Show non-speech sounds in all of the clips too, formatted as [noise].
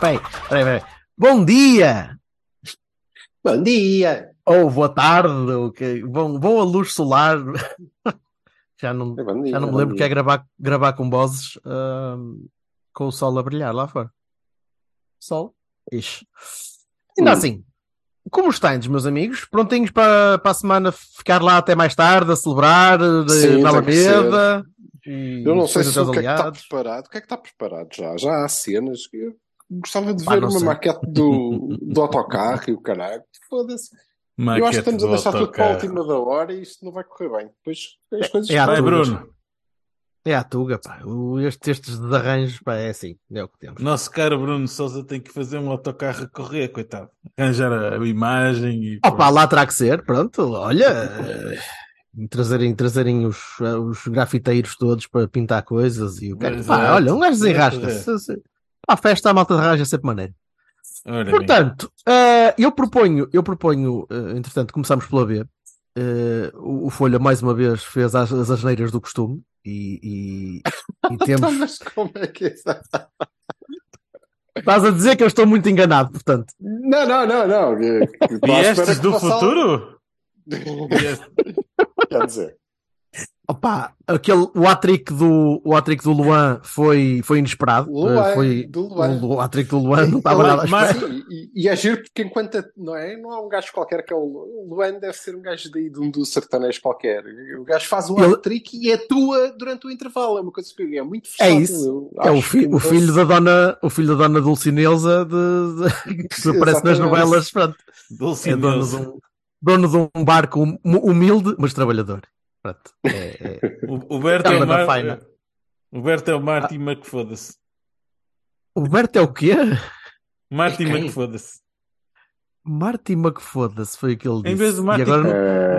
Peraí, peraí, peraí. Bom dia! Bom dia. Ou boa tarde, ou que... bom, boa luz solar. [laughs] já não, dia, já não me lembro que é gravar, gravar com vozes ahm, com o sol a brilhar lá fora. Sol? Ixi. Ainda Hum. assim, como estão, meus amigos? Prontinhos para, para a semana ficar lá até mais tarde a celebrar de, Sim, na. Alameda? Eu não sei se o que é que está preparado. O que é que está preparado já? Já há cenas. que gostava de Pá, ver uma sei. maquete do, do autocarro e o caralho. Foda-se. Eu acho que estamos a deixar tudo para a última da hora e isto não vai correr bem. Depois as coisas É, Vai, Tugas. Bruno. É a Tuga, pá. O- Estes, estes desarranjos, pá, é assim. É o que temos. Nosso caro Bruno Souza tem que fazer um autocarro a correr, coitado. Arranjar a imagem e. Opa, lá terá que ser, pronto, olha, [laughs] eh, trazerem, trazerem os, eh, os grafiteiros todos para pintar coisas e o cara. Pá, olha, um gajo desenrasca-se. A festa, a malta de raja é sempre maneiro. Bem. Portanto, eh, eu proponho, eu proponho, eh, entretanto, começamos pela B. Eh, o, o Folha, mais uma vez, fez as, as asneiras do costume e, e, e [laughs] Então, temos. mas como é que é isso? Estás a dizer que eu estou muito enganado, portanto. Não, não, não, não. À Viestes do futuro? [laughs] Quer dizer, Opa, aquele, o hat-trick do, o hat-trick do Luan foi, foi inesperado. Luan, Eh, foi, do Luan. O hat-trick do Luan não estava Ele- nada a esperar. Sim, e, e é giro porque enquanto a- não é, não é um gajo qualquer que é o o Luan deve ser um gajo daí de um dos sertanejos qualquer. O gajo faz um Ele- hat-trick e atua durante o intervalo. É uma coisa que é muito É versátil. isso. Eu É o, fi- o filho da dona, o filho da dona Dulcineusa de, de- [laughs] que aparece nas novelas, pronto. É dono de Dulcineusa. um, dono de um barco hum- humilde, mas trabalhador. Pronto. É- é- O, o Berto é o na Mar... faina. O Berto é o Marty McFoda-se. O Berto é o quê? Marty É? McFoda-se. Marty McFoda-se foi o que ele disse. Em vez de Marty- E agora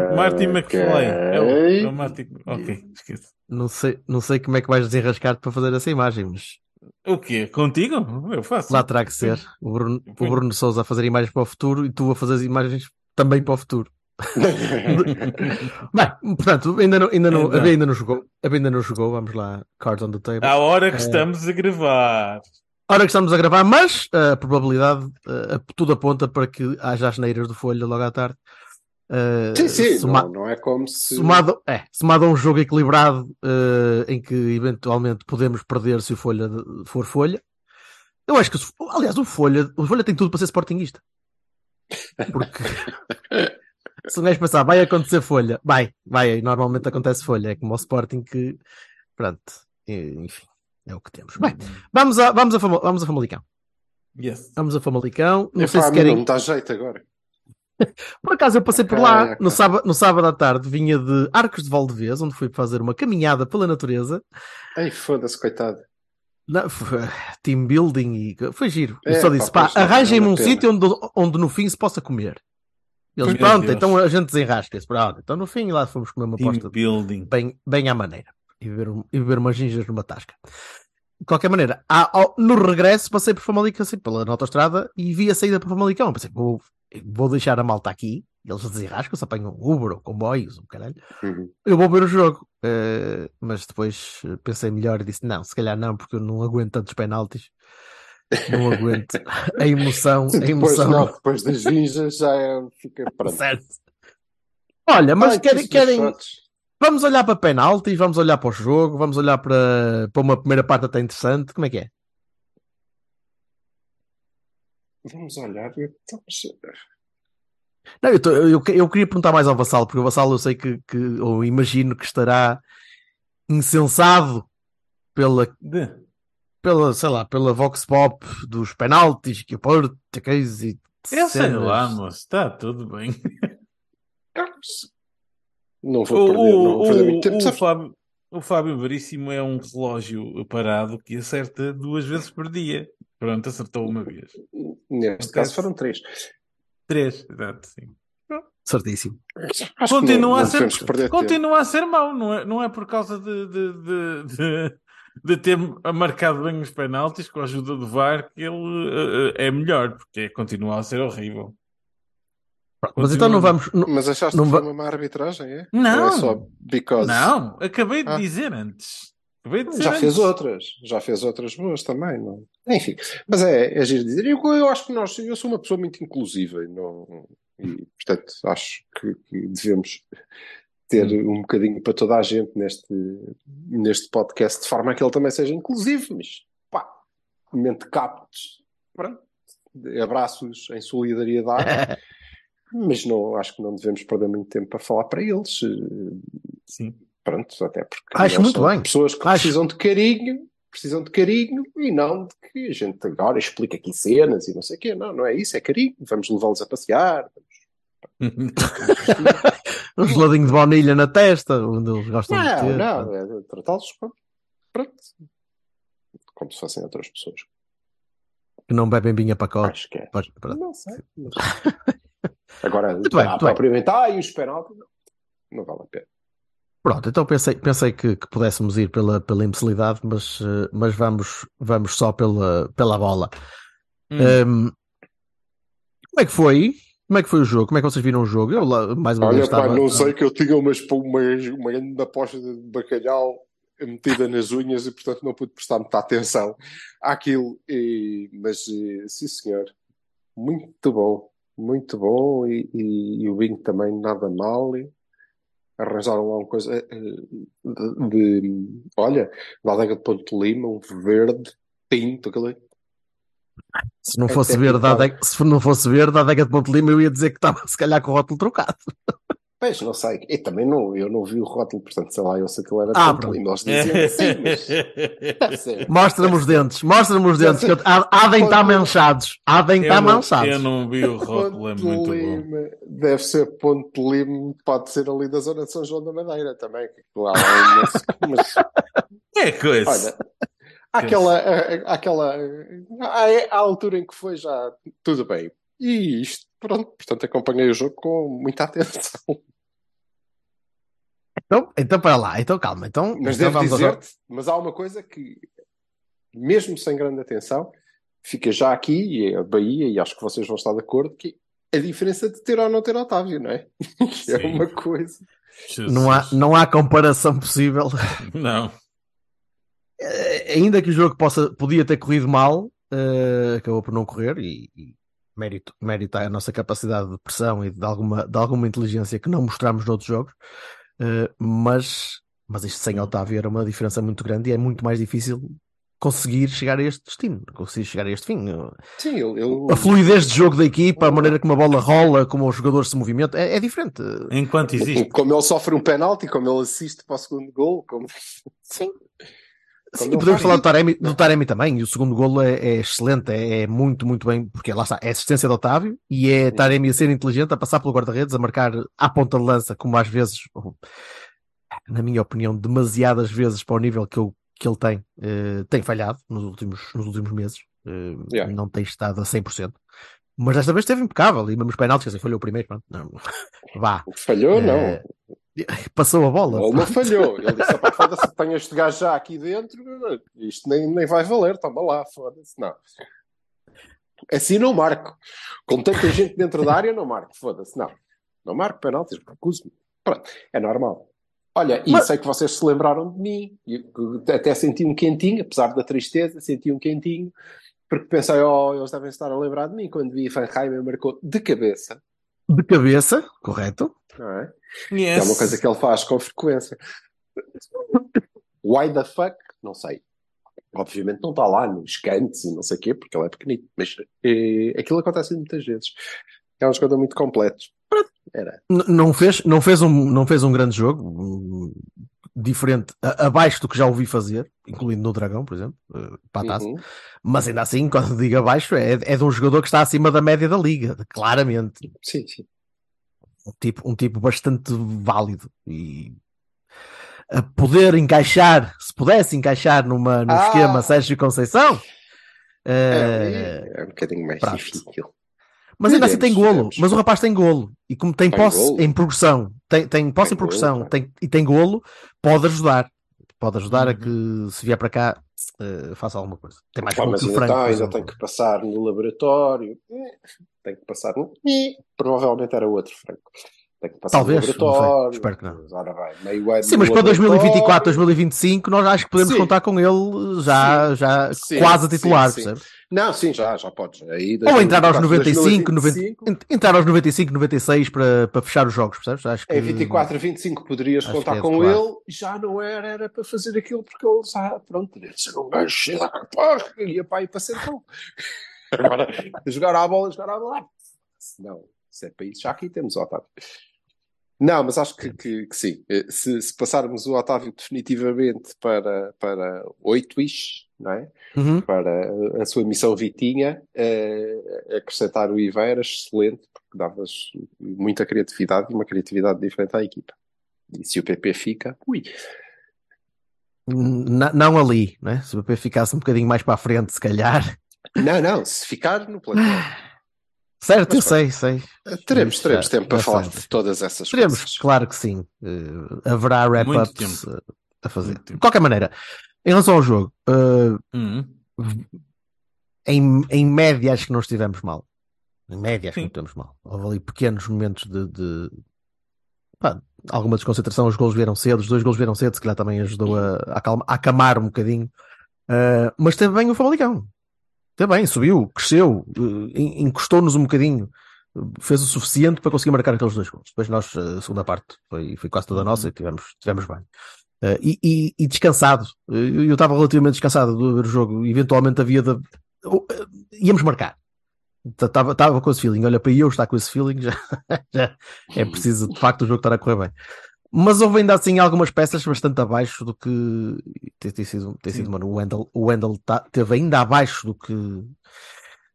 não, Marty McFly. É o, é o. Marty. Ok, esquece. não sei, não sei como é que vais desenrascar-te para fazer essa imagem, mas O quê? Contigo? Eu faço. lá terá que ser. O Bruno, o Bruno Souza a fazer imagens para o futuro e tu a fazer as imagens também para o futuro. [laughs] Bem, portanto, ainda não, ainda não, Então. a B ainda não jogou. A B ainda não jogou. Vamos lá, cards on the table. À hora que É. estamos a gravar. Hora que estamos a gravar, mas a probabilidade, eh, tudo aponta para que haja as neiras do Folha logo à tarde. Eh, Sim, sim, soma- não, não é como se. somado, é, somado a um jogo equilibrado eh, em que eventualmente podemos perder se o Folha de- for Folha. Eu acho que, aliás, o Folha, o Folha tem tudo para ser sportinguista. Porque [laughs] se um gajo pensar, vai acontecer Folha, vai, vai, normalmente acontece Folha, é como o Sporting que, pronto, enfim, é o que temos. Bem, vamos a, vamos a, Fama- vamos a Famalicão. Yes. Vamos a Famalicão. Não Epá, sei se querem. Não dá jeito agora. [laughs] Por acaso eu passei por lá no, sábado, no sábado à tarde, vinha de Arcos de Valdevez, onde fui fazer uma caminhada pela natureza. Ai, foda-se, coitado. Não, foi- team building e foi giro. Eu É, só pá, disse, pá, não, arranjem-me um sítio onde, onde no fim se possa comer. Eles, Meu pronto, Deus. então a gente desenrasca-se. Pronto, então no fim lá fomos comer uma Team posta building. bem, bem à maneira e beber, um- e beber umas ginjas numa tasca. De qualquer maneira, há- ao- no regresso passei por Famalicão, assim, pela autostrada e vi a saída para Famalicão. Pensei, vou, vou deixar a malta aqui, eles desenrascam-se, apanham Uber ou comboios, ou caralho. Uhum. Eu vou ver o jogo. Eh, mas depois pensei melhor e disse: não, se calhar não, porque eu não aguento tantos penaltis. Não aguento a emoção, a [laughs] Depois, emoção. não, depois das vinjas já é, fica pronto. Certo. Olha, mas Ai, querem, querem, shots. Vamos olhar para penaltis, vamos olhar para o jogo, vamos olhar para, para uma primeira parte até interessante. Como é que é? Vamos olhar. Não, eu, tô- eu, eu queria perguntar mais ao Vassalo, porque o Vassalo eu sei que, que ou imagino que estará insensado pela, De- pela, sei lá, pela Vox Pop dos penaltis que o Porto, que coisa e Eu sei lá, moço. Está tudo bem. Não O, vou perder, não vou o, perder o, muito tempo. o? Fábio, o Fábio Veríssimo é um relógio parado que acerta duas vezes por dia. Pronto, acertou uma vez. Neste caso foram três. Três, exato, sim. Certíssimo. Acho não- Continua, não a ser, continua a ser mau, não é, não é por causa de, de, de, de, de ter marcado bem os penaltis com a ajuda do VAR que ele eh, é melhor, porque continua a ser horrível. Mas então não vamos. não- Mas achaste Não que va- foi uma má arbitragem, é? Não. Ou é só because? Não, acabei de Ah. dizer antes. Acabei de dizer Já fez outras, já fez outras boas também, não? Enfim, mas é, é giro dizer. Eu, eu acho que nós, eu sou uma pessoa muito inclusiva e, não, e portanto acho que, que devemos ter um bocadinho para toda a gente neste, neste podcast, de forma a que ele também seja inclusivo, mas pá, mente captos, pronto, abraços em solidariedade, [laughs] mas não, acho que não devemos perder muito tempo para falar para eles. Sim. Pronto, até porque Acho muito bem. pessoas que Acho. precisam de carinho, precisam de carinho e não de que a gente agora explica aqui cenas e não sei o quê. Não, não é isso, é carinho. Vamos levá-los a passear. [laughs] Um geladinho de baunilha na testa, onde eles gostam de Não, ter. não, é de tratá-los como, pronto, como se fossem outras pessoas. Que não bebem vinha pacote. Acho que é. Não sei. mas- [laughs] Agora, Muito bem, muito bem. propriamente, ah, e os penaltis, não, não vale a pena. Pronto, então pensei, pensei que, que pudéssemos ir pela, pela imbecilidade, mas, eh, mas vamos, vamos só pela, pela bola. Hum. Ehm, como é que foi? Como é que foi o jogo? Como é que vocês viram o jogo? Eu lá, mais uma vez Olha, pá, estava. não sei que eu tinha umas, uma, uma grande aposta de bacalhau metida nas unhas e, portanto, não pude prestar muita atenção àquilo. E, mas, eh, sim, senhor, muito bom, muito bom. E, e- e o vinho também nada mal. E arranjaram lá uma coisa eh, de, de- olha, da adega de Ponte Lima, um verde tinto, aquele. Se não É fosse verde, adega, se não fosse verde, a adega de Ponte Lima, eu ia dizer que estava [laughs] se calhar com o rótulo trocado. Pois, não sei. E também não, eu não vi o rótulo, portanto, sei lá, eu sei que ele era de Ah, pronto. Lima. Eles diziam assim, mas. [laughs] Mostra-me os dentes, mostra-me os dentes, que eu- há, há de estar manchados, há de estar manchados. eu não vi o rótulo, é muito bom. Lima, deve ser Ponte de Lima, pode ser ali da zona de São João da Madeira também. que Lá, [laughs] mas, É coisa. olha, aquela, a- aquela, à, à altura em que foi já tudo bem. E isto, pronto, portanto acompanhei o jogo com muita [laughs] atenção. Então, então para lá, então calma. Então, Mas então devo dizer-te, mas há uma coisa que, mesmo sem grande atenção, fica já aqui, e é a Bahia, e acho que vocês vão estar de acordo, que a diferença de ter ou não ter Otávio, não é? [laughs] Que é uma coisa. Jesus. não, há, não há comparação possível. Não. Eh, ainda que o jogo possa, podia ter corrido mal, eh, acabou por não correr e, e mérito, mérito à nossa capacidade de pressão e de alguma, de alguma inteligência que não mostramos noutros jogos. Eh, mas, mas isto sem Otávio era uma diferença muito grande e é muito mais difícil conseguir chegar a este destino, conseguir chegar a este fim. Sim, ele, ele- A fluidez de jogo da equipa, a maneira como a bola rola, como os jogadores se movimentam, é, é diferente. Enquanto existe. Como ele sofre um penalti, como ele assiste para o segundo gol, como... Sim. Sim, podemos falar do. Taremi, do Taremi também, e o segundo golo é, é excelente, é, é muito, muito bem, porque lá está, é assistência de Otávio e é Taremi a ser inteligente, a passar pelo guarda-redes, a marcar à ponta de lança, como às vezes, na minha opinião, demasiadas vezes para o nível que, eu, que ele tem, eh, tem falhado nos últimos, nos últimos meses, eh, Yeah. não tem estado a 100%. Mas desta vez esteve impecável, e mesmo os penaltis, dizer, falhou o primeiro, pronto, não, [laughs] vá, Falhou, não. [laughs] Passou a bola. Ele não falhou. [laughs] Ele disse: "Epá, foda-se, tenho este gajo já aqui dentro, isto nem, nem vai valer, toma lá, foda-se. Não. Assim não marco. Com tanta gente dentro da área, não marco, foda-se. Não. Não marco penaltis, recuso-me. Pronto, é normal. Olha, e Mas- sei que vocês se lembraram de mim. Até senti um quentinho, apesar da tristeza, senti um quentinho, porque pensei, oh, eles devem estar a lembrar de mim quando vi Fanheim marcou de cabeça, De cabeça, correto? não é? Yes. É uma coisa que ele faz com frequência. Why the fuck? Não sei. Obviamente não está lá nos cantos e não sei o quê, porque ele é pequenito, mas eh, aquilo acontece muitas vezes. É um jogador muito completo. Era. Não fez, não fez um, não fez um grande jogo, diferente, a- abaixo do que já ouvi fazer, incluindo no Dragão, por exemplo, eh, para a taça. Uhum. Mas ainda assim, [laughs] quando digo abaixo, é, é de um jogador que está acima da média da liga, claramente. Sim, sim. um tipo, um tipo bastante válido e a poder encaixar, se pudesse encaixar numa, no Ah! esquema Sérgio Conceição, É, eh, é um bocadinho mais prato. difícil. Mas ainda assim tem golo. Mas o rapaz tem golo. E como tem, Tem posse golo. em progressão, tem, tem posse Tem em progressão golo, tem, e tem golo, pode ajudar. Pode ajudar a Uhum. que se vier para cá eh, faça alguma coisa. Tem mais golo mas ainda, Franco. tá, ainda tem que passar no laboratório. Eh, Tem que passar no. Eh, Provavelmente era outro Franco. Tem que passar Talvez, laboratório. Espero que não. Ora bem, meio ano Sim, mas para 2024, laboratório. 2025, nós acho que podemos Sim. contar com ele já, já Sim, quase sim, titular, sim. percebes? Não, sim, já, já podes. Aí, Ou entrar aos 95, 2025, 90, entrar aos 95, 96 para, para fechar os jogos, percebes? Acho que Em 24 a 25 poderias Acho contar é com ele, já não era, era para fazer aquilo porque ele já, pronto, teria de ser um gajo cheio de porra, ia para aí para bom. [laughs] Agora, jogar à bola, jogar à bola. Não, se é para isso, já aqui temos o Otávio. Não, mas acho que, que, que sim. Eh, Se, se passarmos o Otávio definitivamente para, para 8-ish, não é? Uhum. para a sua missão Vitinha, eh, acrescentar o Iveiras, excelente, porque davas muita criatividade e uma criatividade diferente à equipa. E se o PP fica, ui, N- não ali, né? Se o PP ficasse um bocadinho mais para a frente, se calhar. não, não, se ficar no plantel, [sighs] Certo, eu Mas sei, sei. teremos, teremos já- tempo para falar de todas essas Teremos, coisas. claro que sim. Eh, haverá wrap-ups eh, a fazer. De qualquer maneira, em relação ao jogo, eh, Uhum. em, em média acho que não estivemos mal. Em média acho que Sim. não estivemos mal. Houve ali pequenos momentos de, de- pá, alguma desconcentração, os gols vieram cedo, os dois gols vieram cedo, se calhar também ajudou a, a, acalma- a acamar um bocadinho. Uh, mas teve bem o Famalicão. Bem, subiu, cresceu, en- encostou-nos um bocadinho, fez o suficiente para conseguir marcar aqueles dois gols. Depois nós, uh, a segunda parte, foi, foi quase toda nossa e tivemos, tivemos bem. Uh, e, e- e descansado. Eu estava relativamente descansado de ver o jogo. Eventualmente havia de. uh, íamos marcar. Estava estava com esse feeling. Olha, para eu estar com esse feeling, [laughs] já, já é preciso de facto o jogo estar a correr bem. Mas houve ainda assim algumas peças bastante abaixo do que tem, tem sido, tem sido mano, o Wendell, o Wendell tá, teve ainda abaixo do que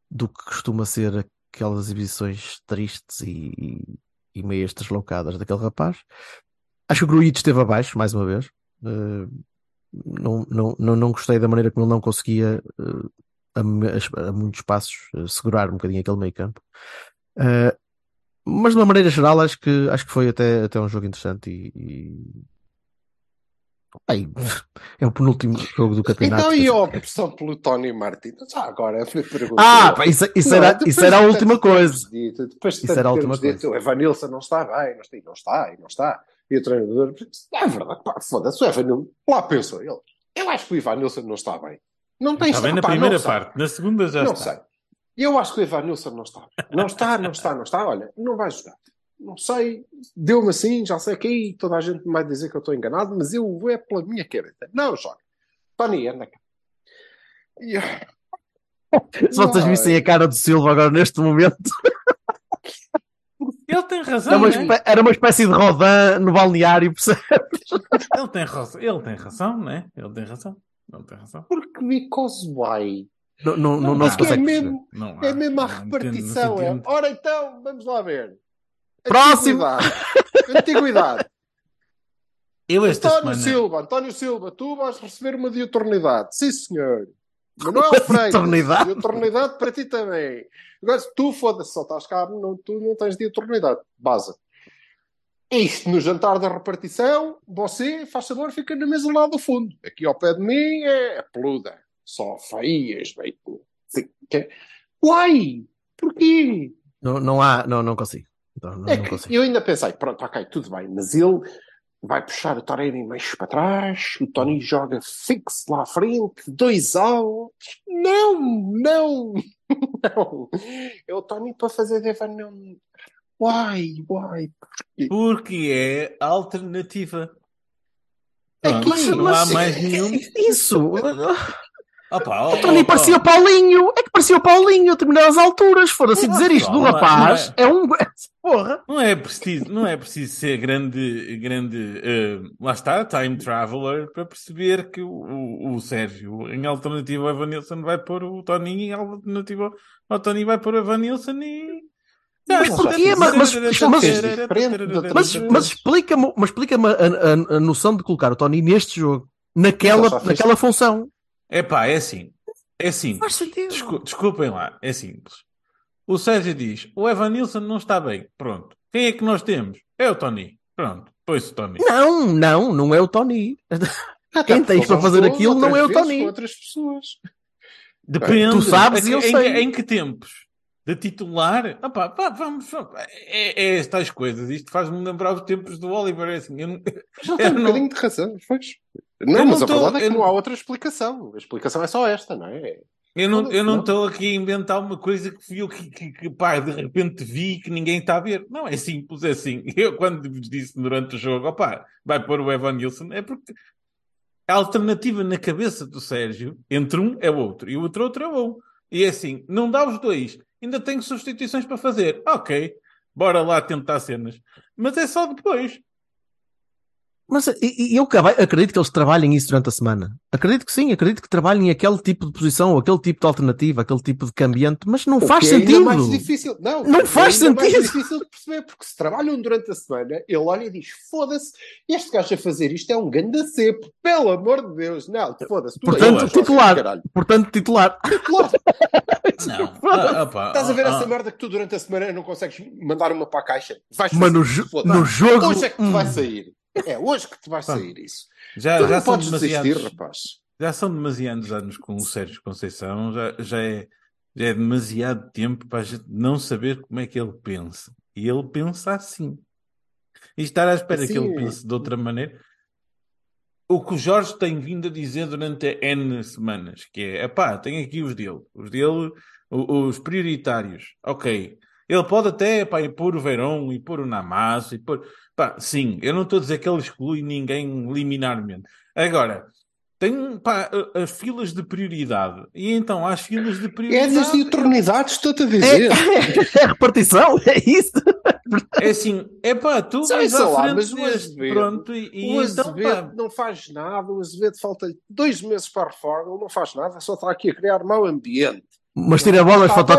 do que costuma ser aquelas exibições tristes e, e, e meias deslocadas daquele rapaz. Acho que o Gruitch esteve abaixo, mais uma vez. Uh, não, não, não, não gostei da maneira como ele não conseguia uh, a, a, a, muitos passos uh, segurar um bocadinho aquele meio campo. Uh, mas de uma maneira geral acho que, acho que foi até, até um jogo interessante e, e... Ai, [laughs] é o penúltimo jogo do campeonato. Então, e a opção pelo Tony Martins? Já agora, [laughs] eu pergunto. Ah, pá, isso, isso, Não, era, depois isso era a última coisa. Dito, depois de Isso era a última dito, o Evanilson não está bem, não está, não está, e não está. E o treinador, é verdade, pá, foda-se, o Evanilson, lá pensou ele. Eu acho que o Evanilson não está bem. Não tem Está bem na pá, primeira parte, na segunda já não está. sei. Eu acho que o Evanilson não está. Não está, não está, não está. Olha, não vai jogar. Não sei, deu-me assim, já sei que aí toda a gente me vai dizer que eu estou enganado, mas eu vou é pela minha cabeça. Não joga. Tony, anda cá. E- Se vocês vissem a cara do Silva agora neste momento, Ele tem razão, era uma, né? espé- era uma espécie de Rodan no balneário, percebe? ele, tem razão. ele tem razão, né? Ele tem razão. Ele tem razão. Porque because why? Não, não, não, não é mesmo, Não é há- mesmo a não entendo, repartição. não se É. Ora então, vamos lá ver. Próximo. Antiguidade. Antiguidade. [laughs] Eu esta António semana... Silva, António Silva, tu vais receber uma diuturnidade. Sim, senhor. Manuel Freire, diuturnidade? diuturnidade para ti também. Agora, se tu foda-se, só estás cá, não, tu não tens diuturnidade. Base. Isto no jantar da repartição, você, faz favor, fica na mesa lá do fundo. Aqui ao pé de mim é peluda. Só feias, bem. Uai! Porquê? Não, não há, não, não consigo. Não, não, É não que consigo. eu ainda pensei, pronto, ok, tudo bem, mas ele vai puxar o Taremi mais para trás, o Tony joga fixo lá à frente, dois altos. Não, não, [laughs] não. É o Tony para fazer Devan, não. Why, why? Porque é alternativa. É que- mas não há mais nenhum. Isso! Opa, O Tony parecia o Paulinho! É que parecia o Paulinho a determinadas alturas. Foda-se dizer isto do Não, não é- rapaz não é um. [laughs] Porra! Não é preciso, não é preciso ser grande, grande, eh, lá está, time traveler, para perceber que o, o, o Sérgio, em alternativa ao Evanilson, vai pôr o Toninho, em alternativa ao Tony, vai pôr o Evanilson e, Mas Ele já porquê? fez Mas- mas- mas- Mas, mas explica-me mas explica a, a- a noção de colocar o Tony neste jogo, naquela, naquela função. É pá, é assim. É Faz simples. sentido. Descu- desculpem lá, é simples. O Sérgio diz: o Evan Nilsson não está bem. Pronto. Quem é que nós temos? É o Tony. Pronto. Pois o Tony. Não, não, não é o Tony. [laughs] Quem tens ele para fazer jogou aquilo não é o Tony. com outras pessoas. Depende. Tu sabes Em- e eu em, sei. Em que tempos? De titular? Ah pá, vamos. vamos. É, é estas coisas. Isto faz-me lembrar os tempos do Oliver. É assim, eu não- Já [laughs] Eu tem um não- bocadinho de razão. Pois. Eu Não, não mas a tô- verdade é que eu não não- há outra explicação. A explicação é só esta, não é? Eu não eu não não. estou aqui a inventar uma coisa que fui eu que, que, que, pá, de repente vi que ninguém está a ver. Não, é simples, é assim. [laughs] Eu, quando vos disse durante o jogo, opá, vai pôr o Evan Nilsson, é porque a alternativa na cabeça do Sérgio entre um é o outro e o outro outro é outro. E é assim, não dá os dois, ainda tenho substituições para fazer. Ok, bora lá tentar cenas. Mas é só depois. Mas e, eu acredito que eles trabalhem isso durante a semana. Acredito que sim, acredito que trabalhem aquele tipo de posição, ou aquele tipo de alternativa, aquele tipo de cambiante, mas não O faz que é ainda sentido. mais difícil. Não, Não é faz ainda mais sentido. difícil de perceber, porque se trabalham durante a semana, ele olha e diz: foda-se, este gajo a fazer isto é um ganda cepo, pelo amor de Deus, não, foda-se. tu Portanto, aí, titular. caralho. Portanto, titular. Titular. [laughs] Não. [laughs] Ah, Estás a ver ah, essa ah. merda que tu durante a semana não consegues mandar uma para a caixa? Vais Mas no, no jogo. Hoje é que vai hum, sair. É hoje que te vai Pá. sair isso. Já, tu já não são podes desistir, demasiados. rapaz. Já são demasiados anos com o Sérgio Conceição, já, já, é, já é demasiado tempo para a gente não saber como é que ele pensa. E ele pensa assim. E estar à espera que ele pense de outra maneira. O que o Jorge tem vindo a dizer durante N semanas, que é, epá, tem aqui os dele, os dele, os prioritários. Ok. Ele pode até, ir pôr o Verón e pôr o Namazo e pôr... Pá, sim, eu não estou a dizer que ele exclui ninguém liminarmente. Agora, tem pá, as filas de prioridade. E então, há as filas de É prioridade. das eternidades, estou-te a É, dizer. [laughs] é repartição, é isso. É assim, é pá, tu Sei vais à lá, frente mas o Azevedo- pronto, e, e O então, Azevedo pá, não faz nada, o Azevedo falta-lhe dois meses para a reforma, ele não faz nada, só está aqui a criar mau ambiente. Mas tira bolas Está bem,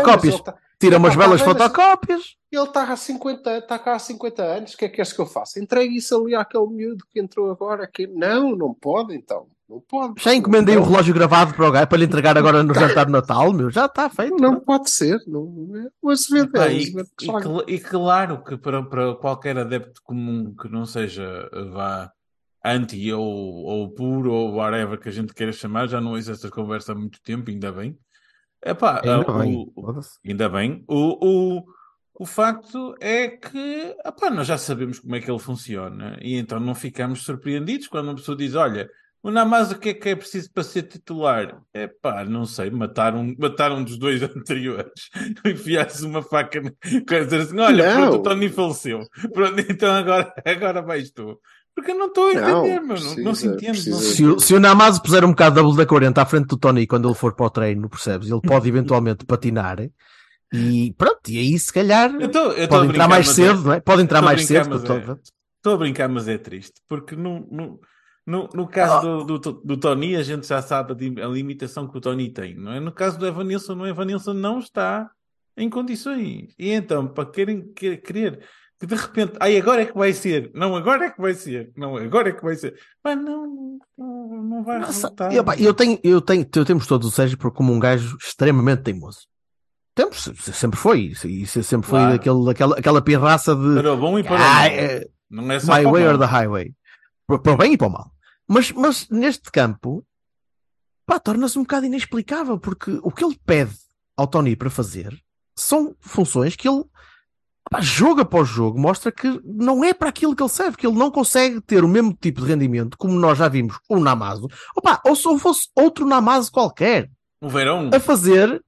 mas Tira umas Tá bem, belas mas- fotocópias. ele está há 50, está cá há 50 anos, o que é que queres que eu faça? Entregue isso ali àquele miúdo que entrou agora. Que... Não, não pode então. Não pode. Já encomendei o não, relógio gravado para o gajo para lhe entregar agora no jantar de Natal, meu. Já está feito. não pode ser. Não, é Pá, o e, e e claro que para, para qualquer adepto comum que não seja vá anti ou, ou puro ou whatever que a gente queira chamar, já não ouço essa conversa há muito tempo, ainda bem. Epá, Ainda uh, bem. o-. Ainda bem. O, o, o facto é que epá, nós já sabemos como é que ele funciona e então não ficamos surpreendidos quando uma pessoa diz: Olha, o Namaz, o que é que é preciso para ser titular? É pá, não sei, matar um, matar um dos dois [laughs] anteriores, enfiar-se uma faca coisa assim: Olha, Não. pronto, o Tony faleceu. Pronto, então agora, [laughs] agora vais tu. Porque eu não estou a entender, meu. Não, não se precisa- entende. precisa- não se Se, o- se o Namazo puser um bocado double da 40 à frente do Tony quando ele for para o treino, percebes? Ele pode eventualmente patinar e pronto, e aí se calhar Eu tô- eu tô pode entrar mais mas é- cedo, não é? Pode entrar Estou mais brincar, cedo. porque é- tô- Estou a brincar, mas é triste, porque no, no, no, no caso do, do, do Tony, a gente já sabe a, limitação que o Tony tem, não é? No caso do Evanilson, o Evanilson não está em condições. E então, para querem que- querer que de repente, ai, agora é que vai ser, não, agora é que vai ser, não, agora é que vai ser, mas não, não, não vai Nossa, resultar. eu, pá, eu tenho, eu tenho, eu temos todos o Sérgio como um gajo extremamente teimoso. Temos, se- sempre foi, e se- sempre foi Claro. aquele, aquela, aquela pirraça de Para o bom e para o Ah, mal. é- Não é só my way mal. or the highway. Para para o bem e para o mal. Mas, mas neste campo, pá, torna-se um bocado inexplicável, porque o que ele pede ao Tony para fazer são funções que ele, pá, jogo após jogo, mostra que não é para aquilo que ele serve, que ele não consegue ter o mesmo tipo de rendimento, como nós já vimos o Namazo, Opa, ou se fosse outro Namazo qualquer, O verão. a fazer.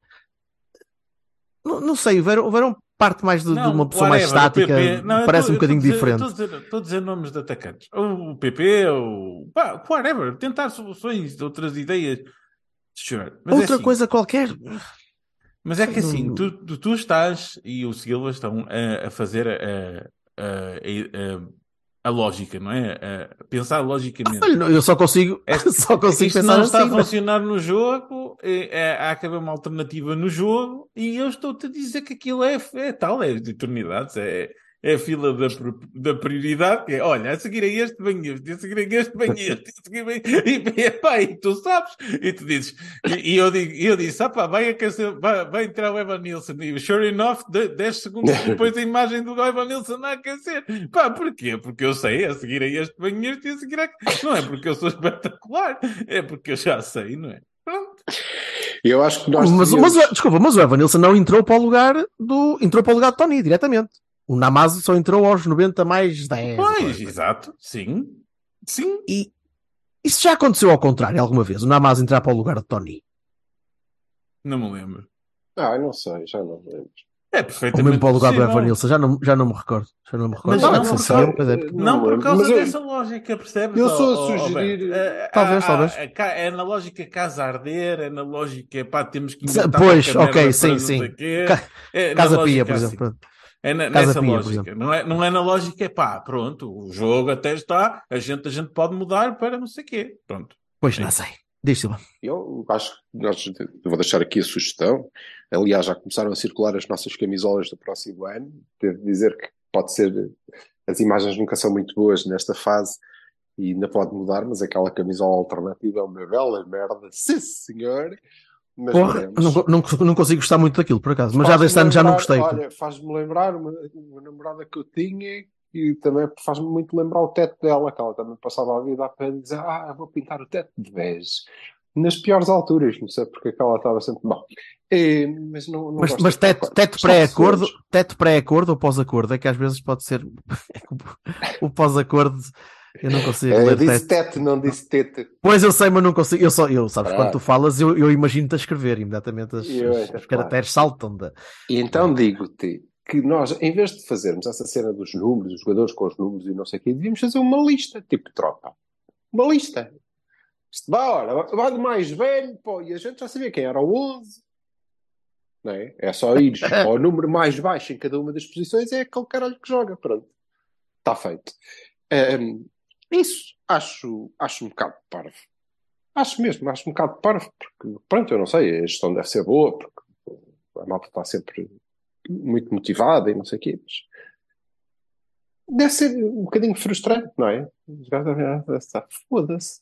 Não, não sei, o Verão, o Verão parte mais de, de Não, uma pessoa mais estática, não, parece tô- um bocadinho dizer- diferente. Estou a dizer- nomes de atacantes. Ou o PP, ou pá, whatever. Tentar soluções, outras ideias. Sure. É Outra assim, coisa qualquer. Mas é que assim, tu, tu, estás e o Silva estão a, a fazer a, a- a- lógica, não é? A pensar logicamente. Olha, eu só consigo, É- [laughs] só consigo Isto pensar não está assim. a funcionar no jogo, é, é, há que haver uma alternativa no jogo, e eu estou-te a dizer que aquilo é, é tal, é de eternidades, é, é a fila da, da prioridade, que é, olha, a seguir a este vem este, a seguir a este vem [laughs] este, a seguir vem... E, e, pá, e tu sabes, e tu dizes, e, e eu, digo, eu disse, ah pá, vai, aquecer, vai, vai entrar o Evan Nilsson, e sure enough, de- 10 segundos [laughs] depois a imagem do Evan Nilsson a aquecer. Pá, porquê? Porque eu sei, a seguir a este vem este, e a seguir a... Não é porque eu sou espetacular, é porque eu já sei, não é? Pronto. Eu acho que nós Mas, devíamos- mas, o- desculpa, mas o Evanilson não entrou para o lugar do. Entrou para o lugar de Tony diretamente. O Namazo só entrou aos 90 mais 10. Pois, exato, sim, sim. E isso já aconteceu ao contrário alguma vez? O Namazo entrar para o lugar de Tony. Não me lembro. Ah, não sei, já não lembro. É Ou perfeitamente mesmo para o lugar do. Evanilson. Já não, já não me recordo. Já não me recordo. Mas Não, não é mas é- Não por causa Mas eu- dessa lógica, percebes? Eu sou a sugerir-? É, Talvez, há- talvez. há- É na lógica casa a arder, é na lógica, pá, temos que pois, ok, sim, não sim. Ca- É Casa Pia, por assim. exemplo. pronto. É na- nessa lógica. Não é, não é na lógica, é pá, pronto, o jogo até está, a gente, a gente pode mudar para não sei quê. Pronto. Pois Sim. não sei. Diz, Silva. Eu acho que nós, eu vou deixar aqui a sugestão. Aliás, já começaram a circular as nossas camisolas do próximo ano. Devo dizer que pode ser. As imagens nunca são muito boas nesta fase e ainda pode mudar, mas aquela camisola alternativa é uma bela merda. [laughs] Sim, senhor. Porra, não, não, não consigo gostar muito daquilo, por acaso. Mas já deste ano já não gostei. Olha, faz-me lembrar uma, uma namorada que eu tinha e também faz-me muito lembrar o teto dela, que ela também passava a vida a pé dizer: Ah, vou pintar o teto de vez. Nas piores alturas, não sei porque é que ela estava sempre. Bom, eh, mas não, não Mas, mas teto, teto pré-acordo, teto pré-acordo ou pós-acordo? É que às vezes pode ser [laughs] o pós-acordo. Eu não consigo Eh, ler disse teto. teto, não disse tete. Pois eu sei, mas não consigo. Eu só, eu, sabes, Ah. quando tu falas, eu, eu imagino-te a escrever imediatamente as, Eu, as- é, os caracteres saltam da. E então digo-te que nós, em vez de fazermos essa cena dos números, os jogadores com os números e não sei o quê, devíamos fazer uma lista, tipo tropa. Uma lista. Isto olha, vai do mais velho, pô, e a gente já sabia quem era o 11. Não é? é só ir [laughs] ao número mais baixo em cada uma das posições, é aquele caralho que joga. Pronto. Está feito. Ahm, isso acho, acho um bocado parvo. Acho mesmo, acho um bocado parvo, porque, pronto, eu não sei, a gestão deve ser boa, porque a malta está sempre muito motivada e não sei o quê, mas deve ser um bocadinho frustrante, não é? Os gajos devem- ah, Foda-se.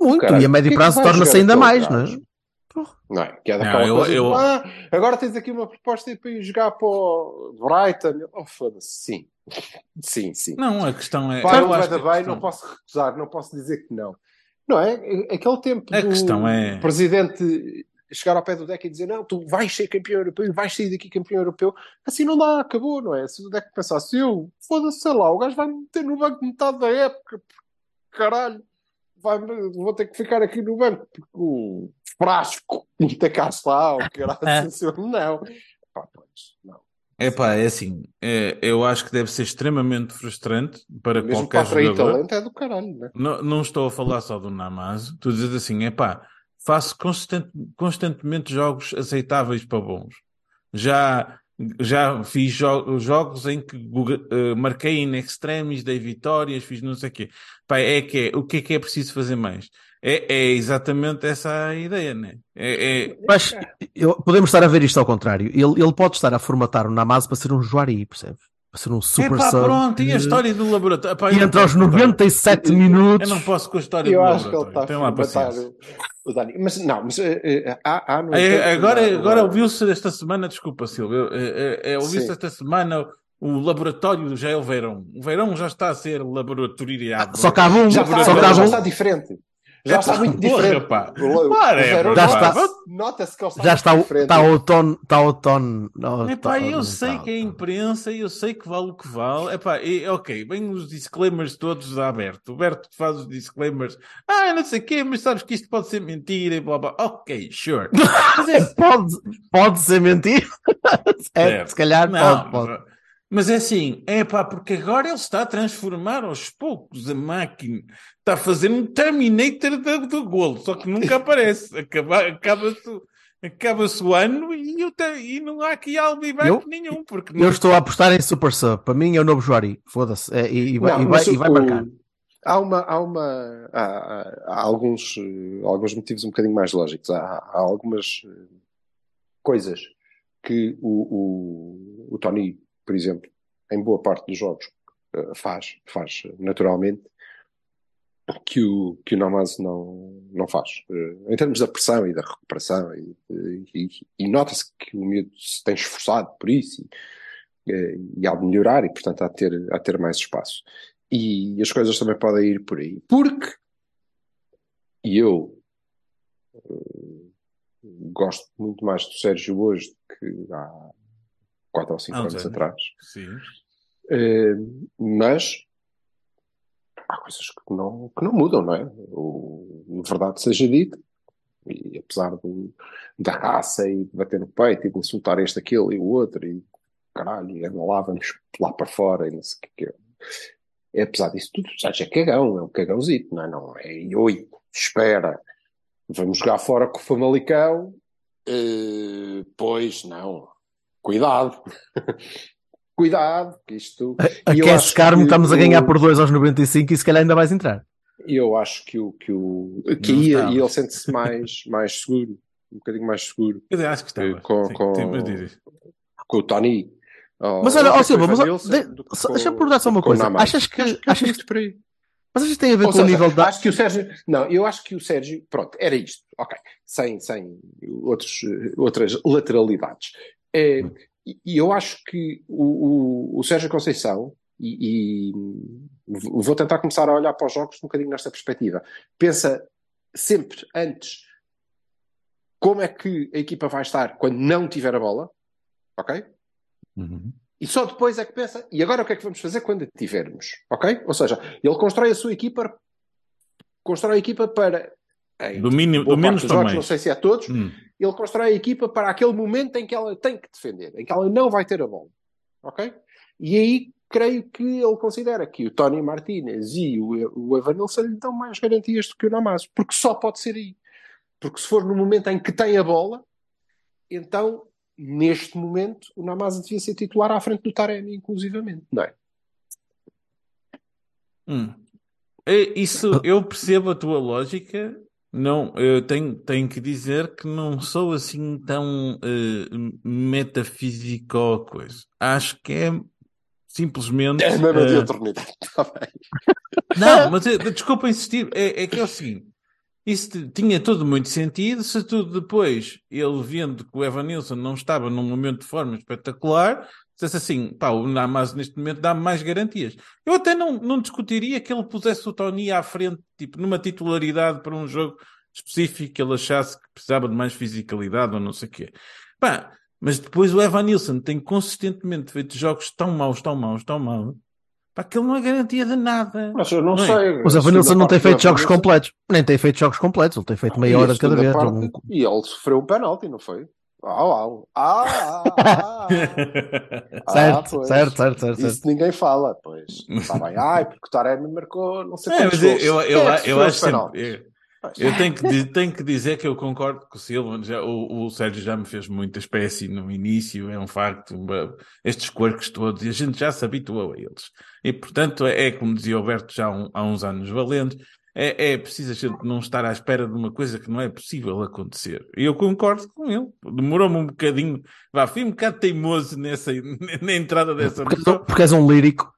Muito, e a médio prazo torna-se ainda mais, não é? Não é? Que é Não, daquela eu- coisa de, eu- ah, agora tens aqui uma proposta para ir jogar para o Brighton. Oh, foda-se, sim. Sim, sim. Não, a questão é. Vai, eu vai questão- não posso recusar, não posso dizer que não. Não é? Aquele tempo A do questão é- presidente chegar ao pé do deck e dizer não, tu vais ser campeão europeu vais sair daqui campeão europeu, assim não dá, acabou, não é? Se o deck pensasse, eu, foda-se, sei lá, o gajo vai me meter no banco metade da época, caralho, vai vou ter que ficar aqui no banco porque o frasco cá está, o caralho, assim, não. Pá, pois, não. Epá, é assim, é, eu acho que deve ser extremamente frustrante para Mesmo para qualquer atrair jogador. talento é do caralho, não é? Não, não estou a falar só do Namazo, tu dizes assim, epá, faço constant- constantemente jogos aceitáveis para bons. Já, já fiz jo- jogos em que eh, marquei in extremis, dei vitórias, fiz não sei o quê. Pá, é que é, o que é que é preciso fazer mais? É, é exatamente essa a ideia, né? É, é, Mas eu- podemos estar a ver isto ao contrário. Ele, ele pode estar a formatar o Namazo para ser um Juari, percebes? Para ser um super Epá, sub. pronto, e a que- história do laboratório? Epá, eu E não entre aos posso contar. 97 minutos. Eu não posso com a história Eu do acho que ele laboratório. está a paciência. o, o Dani. Mas não, mas eh, eh, há, há no É, agora uma- agora ouviu-se esta semana, desculpa, Silvio, é, é, ouviu-se esta semana o laboratório já é o verão. O verão já está a ser laboratoriado. Só cabe um. Já está, só já está diferente. Já É, está muito diferente. pá. O- Para, verão Já está. Nota-se que ele está Já muito está, o- diferente. está outono. Está outono. não, Epá, está- eu não sei está que é imprensa, eu sei que vale o que vale. Epá, e, ok, vem os disclaimers todos a Alberto. O Alberto faz os disclaimers. Ah, não sei o quê, mas sabes que isto pode ser mentira e blá blá. Ok, sure. [laughs] Mas é Pode, pode ser mentira. [laughs] É, se calhar Não, pode, pode. Mas é assim, é pá, porque agora ele está a transformar aos poucos a máquina. Está a fazer um Terminator do, do golo, só que nunca aparece. Acaba- Acaba-se Acaba-se o ano e, eu te- e não há aqui albiback Eu- nenhum, porque Eu não estou a apostar em Super Sub. Para mim é o novo Juari. Foda-se. É, e, e vai, Não, e vai, mas e vai o- marcar. Há, uma, há, uma, há, há- há alguns, alguns motivos um bocadinho mais lógicos. Há, há algumas eh, coisas que o, o, o Tony, por exemplo, em boa parte dos jogos, eh, faz, faz naturalmente, que o, que o Namaz não, não faz. Eh, Em termos da pressão e da recuperação, e, e, e nota-se que o miúdo se tem esforçado por isso e, eh, e há de melhorar e, portanto, há de ter, há de ter mais espaço. E as coisas também podem ir por aí. Porque, e eu eh, gosto muito mais do Sérgio hoje do que há 4 ou 5 Há uns anos anos. atrás. Sim. Mas há coisas que não, que não mudam, não é? O, verdade seja dito, e apesar do, da raça e de bater no peito e de insultar este, aquele e o outro, e caralho, e anda lá, vamos lá para fora, e não sei o que é. É, apesar disso tudo, já é cagão, é um cagãozito, não é? Não é, oi, espera, vamos jogar fora com o Famalicão, Eh, pois, não, cuidado. [laughs] Cuidado, que isto. A E acho Carmo que estamos a o- ganhar por 2 aos 95 e se calhar ainda vais entrar. Eu acho que o que, o, que estava. aí ele sente-se mais, mais seguro, um bocadinho mais seguro Eu acho que estava. Com- Sim, com- sim, isso. com o Tony. Mas olha, ó com Silva, o mas que com- deixa-me perguntar só uma com o coisa. Achas que- Acho achas isto por aí. Mas que tem a ver Ou com o seja, nível da. Acho que o Sérgio. Não, eu acho que o Sérgio. Pronto, era isto. Ok. Sem, sem outros, eh, outras lateralidades. É, e e eu acho que o, o, o Sérgio Conceição. E, e vou tentar começar a olhar para os jogos um bocadinho nesta perspectiva. Pensa sempre antes como é que a equipa vai estar quando não tiver a bola, ok? E só depois é que pensa, e agora o que é que vamos fazer quando a tivermos? Ok? Ou seja, ele constrói a sua equipa, constrói a equipa para. em Do, mínimo, do menos jogos, não mais. sei se é todos, Hum. Ele constrói a equipa para aquele momento em que ela tem que defender, em que ela não vai ter a bola. Ok? E aí creio que ele considera que o Tony Martinez e o, o Evanilson lhe dão mais garantias do que o Namazo, porque só pode ser aí. Porque se for no momento em que tem a bola, então, neste momento, o Namazo devia ser titular à frente do Taremi, inclusivamente, não é? Hum. Isso, eu percebo a tua lógica. Não, eu tenho, tenho que dizer que não sou assim tão eh, metafísico ou coisa. Acho que é simplesmente. É a mesma de eternidade. Está bem. Não, mas eh, desculpa insistir, é, é que é o seguinte: isso tinha tudo muito sentido se tudo depois, ele vendo que o Evanilson não estava num momento de forma espetacular, dissesse assim: pá, o Namaz neste momento dá-me mais garantias. Eu até não, não discutiria que ele pusesse o Tony à frente, tipo, numa titularidade para um jogo específico que ele achasse que precisava de mais fisicalidade ou não sei o quê. Pá, mas depois o Evanilson tem consistentemente feito jogos tão maus, tão maus, tão maus. Pá, que ele não é garantia de nada. Mas eu não, Não é? sei. Mas a Vanilson Segunda não tem feito jogos completos. Nem tem feito jogos completos. Ele tem feito meia E a hora de cada vez. parte- Um- E ele sofreu um penalti, não foi? Ah, ah, ah, ah, ah, [laughs] ah. Certo, Ah, certo, certo, certo, certo. Isso ninguém fala, pois. Está bem. [laughs] Ai, porque o Taremi marcou não sei É, mas eu, gols. eu, eu, é que eu sofreu acho sempre. penaltis? Eu, eu tenho, que, tenho que dizer que eu concordo com o Silva. Já, o, o Sérgio já me fez muita espécie no início, é um facto. estes quirks todos, e a gente já se habituou a eles. E portanto, é, é como dizia o Alberto já há, um- há uns anos valentes. É, é preciso a gente não estar à espera de uma coisa que não é possível acontecer. E eu concordo com ele. Demorou-me um bocadinho. Vá, fui um bocado teimoso nessa, [laughs] na entrada dessa Porque, porque és um lírico.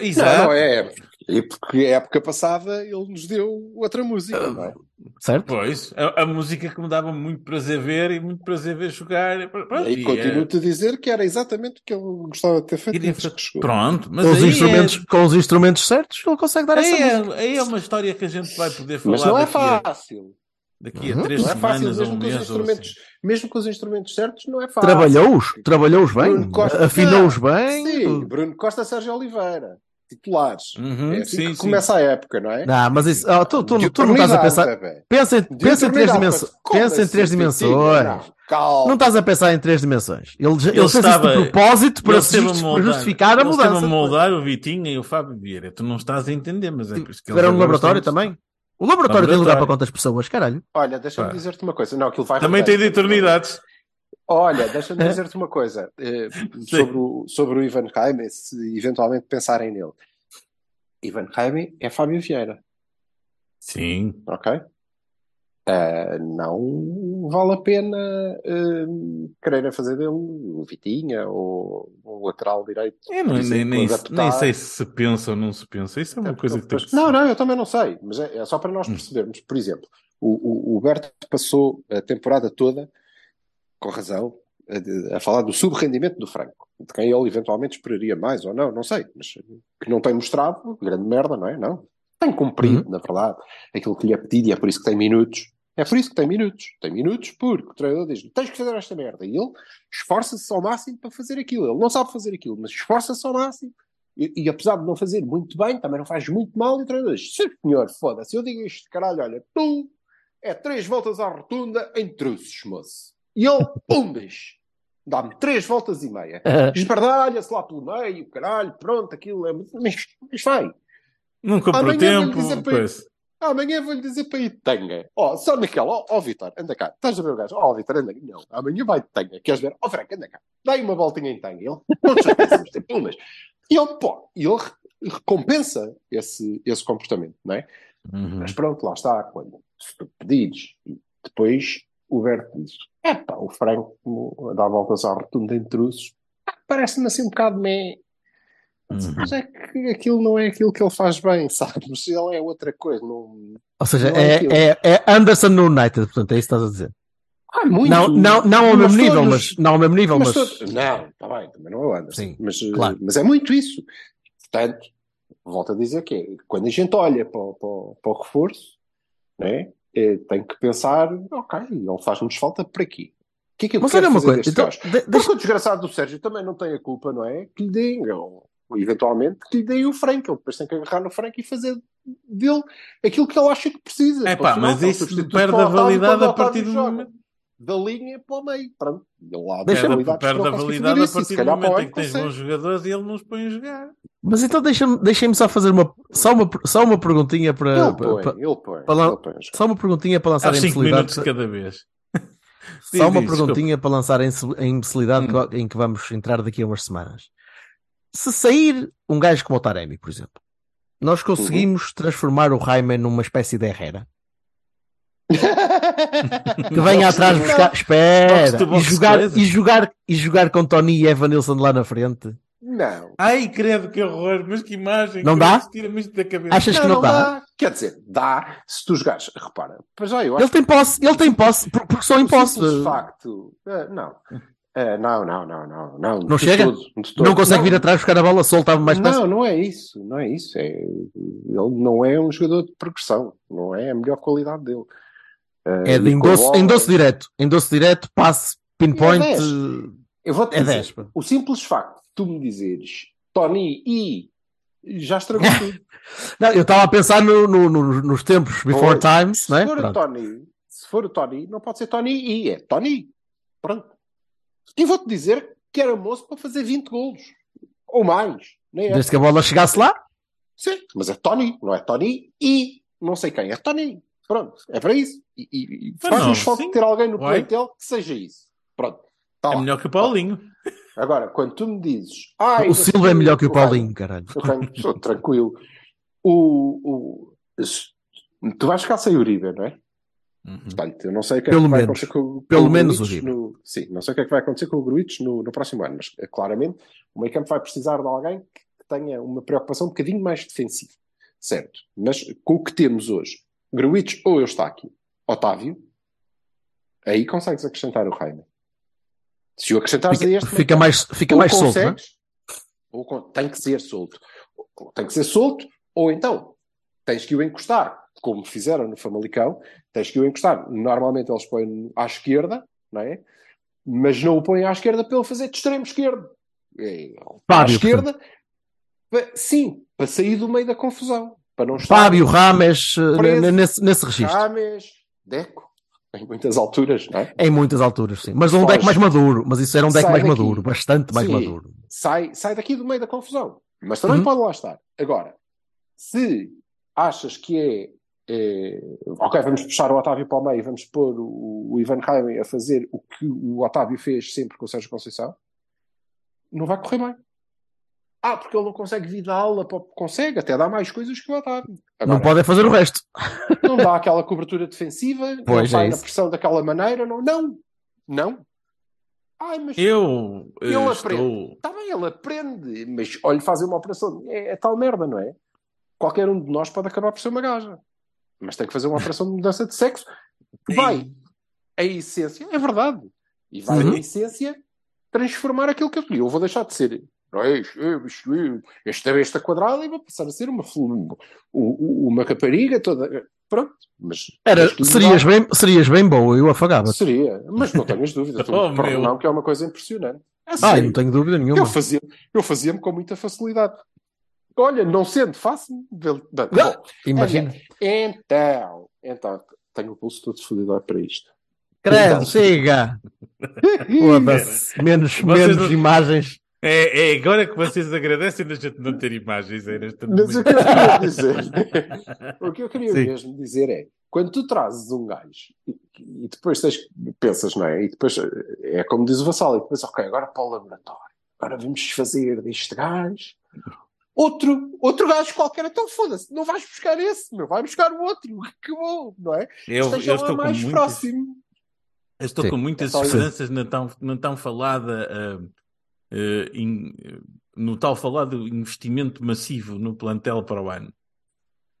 Exato. Não, não é. E porque a época passada ele nos deu outra música, não é? Certo? Pois, a, a música que me dava muito prazer ver e muito prazer ver jogar. e pronto, E e continuo-te a dizer que era exatamente o que ele gostava de ter feito Queria. Pronto, mas Com os, aí, instrumentos, com os instrumentos certos, ele consegue dar é, essa aí, música. é, aí é uma história que a gente vai poder falar Mas não é daqui, a, fácil. daqui a Uhum. três Não é fácil, semanas ou um mesmo com instrumentos, assim. mesmo com os instrumentos certos, não é fácil. Trabalhou-os, trabalhou-os bem, afinou-os bem. Sim, Bruno Costa Sérgio Oliveira, titulares. Uhum, é assim sim, que sim. começa a época, não é? Não, mas isso, oh, tu, tu, tu não estás a pensar. Pensa pensa em três dimensões. Pensa em assim, três dimensões. Não, calma. Não estás a pensar em três dimensões. Ele, ele, Ele fez estava- isso de propósito para, Ele justi- para moldar- justificar a ele mudança. a moldar o Vitinho e o Fábio Vieira. Tu não estás a entender, mas é por isso que no agora laboratório também? O laboratório tem lugar Laboratório. para quantas pessoas? Caralho. Olha, deixa-me dizer-te uma coisa. Não, aquilo vai Também tem de eternidades. Olha, deixa-me dizer-te uma coisa eh, [laughs] sobre, o, sobre o Ivan Jaime, se eventualmente pensarem nele. Ivan Jaime é Fábio Vieira, Sim. ok? Eh, não vale a pena eh, quererem fazer dele o Vitinha ou o lateral direito. Eu não- nem, nem, nem sei se pensa ou não se pensa. Isso é uma coisa que tem que Não, não, eu também não sei, mas é, é só para Hum. nós percebermos. Por exemplo, o, o, o Berto passou a temporada toda, com razão, a, a falar do subrendimento do Franco, de quem ele eventualmente esperaria mais ou não, não sei, mas que não tem mostrado, grande merda, não é? Não. Tem cumprido, Uhum. na verdade, aquilo que lhe é pedido e é por isso que tem minutos. É por isso que tem minutos. Tem minutos porque o treinador diz tens que fazer esta merda. E ele esforça-se ao máximo para fazer aquilo. Ele não sabe fazer aquilo, mas esforça-se ao máximo. E, e apesar de não fazer muito bem, também não faz muito mal. E o treinador diz: "Sim, senhor, foda-se, eu digo isto, caralho, olha, tu é três voltas à rotunda em truços, moço. E ele, umbas, dá-me três voltas e meia. Esbardalha-se lá pelo meio, caralho, pronto, aquilo é muito. Mas, mas vai. Não comprou Amanhã vou-lhe tempo. dizer para- Pois. Amanhã vou-lhe dizer para ir de tanga. Ó, só naquela. Ó, ó, Vitor, anda cá. Estás a ver o gajo? Ó, Vitor, anda cá. Não, amanhã vai de tanga. Queres ver? Ó, Franco, anda cá. Dá-lhe uma voltinha em tanga. Ele, não te [laughs] pumas. E ele, pô, e ele re- recompensa esse, esse comportamento, não é? Uhum. Mas pronto, lá está. Quando se tu pedires, e depois o Berto diz: é pá, o Franco dar voltas à rotunda em truços. Ah, Parece-me assim um bocado meio. Uhum. Mas é que aquilo não é aquilo que ele faz bem, [laughs] sabes? Ele é outra coisa. Não... Ou seja, Não é é, é, é Anderson no United, portanto, é isso que estás a dizer. Ah, muito. Não, não, não ao Mas mesmo nível, mas não ao mesmo nível, mas, mas todos- Não, está bem, também não é o Anderson. Sim, mas, eh, claro. mas é muito isso. Portanto, volto a dizer que é, quando a gente olha para, o- para, para o reforço, né, é, tem que pensar, ok, ele faz-nos falta para aqui. O que é que eu mas quero olha uma fazer coisa. deste Então, de- deixa- Porque o desgraçado do Sérgio também não tem a culpa, não é? Que lhe deem, ou, eventualmente, que lhe deem o Frank. Ele depois tem que agarrar no Frank e fazer dele aquilo que ele acha que precisa. É pá, mas isso perde a validade a partir do momento. Da linha para o meio. Pronto. E ele lá Deixa- Perde, perde a validade a partir do momento em que tens bons jogadores e ele não os põe a jogar. Mas então deixa-me deixem só fazer uma só uma, só uma perguntinha para, Ele para- põe, para- ele põe. para ele põe. só uma perguntinha para lançar Há a 5 imbecilidade. minutos cada vez. [laughs] Só uma Diz, perguntinha para lançar a imbe- a imbecilidade Hum. em que vamos entrar daqui a umas semanas. Se sair um gajo como o Taremi, por exemplo, nós conseguimos transformar o Raiman numa espécie de Herrera [laughs] que venha atrás buscar, espera, e jogar, e jogar e jogar com Tony e Evanilson lá na frente. Não. Ai, credo, que horror, mas que imagem. Não dá? Tira-me isto da cabeça. Achas que não dá? Quer dizer, dá se tu jogares. Repara, para já eu acho Ele tem posse, ele tem posse, por- porque só em posse. simples facto. eh, não. Eh, não, não, não, não, não. Não de chega? todo, de. Não consegue Não. vir atrás buscar a bola, solta mais peça. Não, não é isso, não é isso. É, ele não é um jogador de progressão, não é a melhor qualidade dele. É de endosso, bola- endosso direto. Endosso direto, passe, pinpoint. É 10. Eu vou te É dizer, 10. pá. o simples facto de tu me dizeres Tony e já estragou [laughs] tudo. Não, eu estava a pensar no- no- no- nos tempos before Pois. times, Se não é? for o. Tony, se for o Tony, não pode ser Tony e é Tony. Pronto. E vou-te dizer que era moço para fazer 20 golos. Ou mais. Nem é. Desde que a bola chegasse lá, Sim, mas é Tony, não é Tony e não sei quem. É Tony. Pronto, é para isso. E, e, e faz-nos falta sim. ter alguém no Vai. plantel que seja isso. Pronto. Tá É lá. melhor que o Paulinho. Agora, quando tu me dizes. Ai, o Silva é melhor que o Paulinho, caralho. Sou [laughs] tranquilo. O, o, se- tu vais ficar sem Uribe, não é? Uhum. Portanto, eu não sei o que é Pelo que vai menos. acontecer com, com Pelo o menos no, Sim, não sei o que é que vai acontecer com o Gruitch no, no próximo ano, mas eh, claramente o meio campo vai precisar de alguém que tenha uma preocupação um bocadinho mais defensiva. Certo. Mas com o que temos hoje, Gruitch ou Eustáquio, Otávio, aí consegues acrescentar o Reina. Se o acrescentares a Fica, este fica mais, fica ou mais solto, não é? consegues, ou tem que ser solto. Tem que ser solto, ou então tens que o encostar, como fizeram no Famalicão, tens que o encostar. Normalmente eles põem à esquerda, não é? Mas não o põem à esquerda para ele fazer de extremo esquerdo. É, à esquerda, sim, para sair do meio da confusão. Para não estar Fábio Rames, eh, Preso. nesse, nesse registro. Rames, Deco, em muitas alturas, não é? Em muitas alturas, sim. Mas um Foge. deck mais maduro. Mas isso era um deck Sai mais daqui. maduro. Bastante mais Sim. maduro. sai, sai daqui do meio da confusão. Mas também Uhum. pode lá estar. Agora, se achas que é é, ok, vamos puxar o Otávio para o meio, vamos pôr o, o Ivan Raime a fazer o que o Otávio fez sempre com o Sérgio Conceição, não vai correr bem. Ah, porque ele não consegue vir da aula, consegue, até dá mais coisas que o Otávio. Não Agora, podem fazer o resto. não dá aquela cobertura defensiva, Pois, não é sai na isso. pressão daquela maneira, não, não, não. Ai, mas Eu Ele estou. Está bem, ele aprende, mas olha, fazer uma operação é, é tal merda, não é? Qualquer um de nós pode acabar por ser uma gaja, mas tem que fazer uma operação de mudança de sexo vai, a essência, é verdade, e vai, Uhum. a essência, transformar aquilo que eu. Eu vou deixar de ser não é, isto, é, é, esta besta quadrada e vou passar a ser uma, flu- u- uma rapariga toda. Pronto, mas. Era, serias, bem. bem, serias bem boa, eu afagava. Seria, mas não tenhas dúvida. [laughs] Oh, meu. não, que é uma coisa impressionante. É Ah, sério. não tenho dúvida nenhuma. Eu fazia, eu fazia-me com muita facilidade. Olha, não sendo fácil. Bem, bom, Imagina. então, então, tenho o pulso todo fodido para isto. Credo, Então. chega! [laughs] Menos, Vocês menos imagens. É, é agora que vocês agradecem a gente não ter imagens. Esta Mas o que eu queria dizer, [laughs] o que eu queria Sim. mesmo dizer é, quando tu trazes um gajo e, e depois tens, pensas, não é? E depois é como diz o Vassal, e depois, ok, agora para o laboratório, agora vamos fazer deste gajo outro, outro gajo qualquer, então foda-se, não vais buscar esse, meu, vai buscar o outro, [laughs] que bom, não é? Eu, Esteja eu lá estou com mais muitas, próximo. eu estou Sim. com muitas É esperanças na tão, na tão falada. ah, in- no tal falado investimento massivo no plantel para o ano.